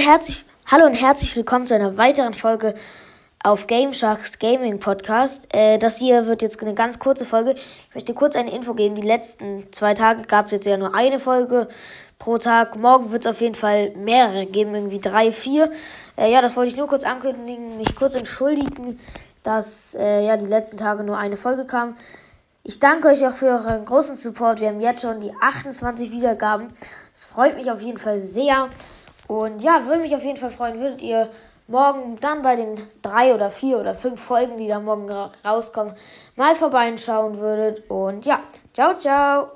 herzlich, hallo und herzlich willkommen zu einer weiteren Folge auf Game Sharks Gaming Podcast. Äh, das hier wird jetzt eine ganz kurze Folge. Ich möchte kurz eine Info geben. Die letzten zwei Tage gab es jetzt ja nur eine Folge pro Tag. Morgen wird es auf jeden Fall mehrere geben, irgendwie drei, vier. Äh, ja, das wollte ich nur kurz ankündigen, mich kurz entschuldigen, dass äh, ja die letzten Tage nur eine Folge kam. Ich danke euch auch für euren großen Support. Wir haben jetzt schon die 28 Wiedergaben. Es freut mich auf jeden Fall sehr. Und ja, würde mich auf jeden Fall freuen, würdet ihr morgen dann bei den drei oder vier oder fünf Folgen, die da morgen rauskommen, mal vorbeischauen würdet. Und ja, ciao, ciao.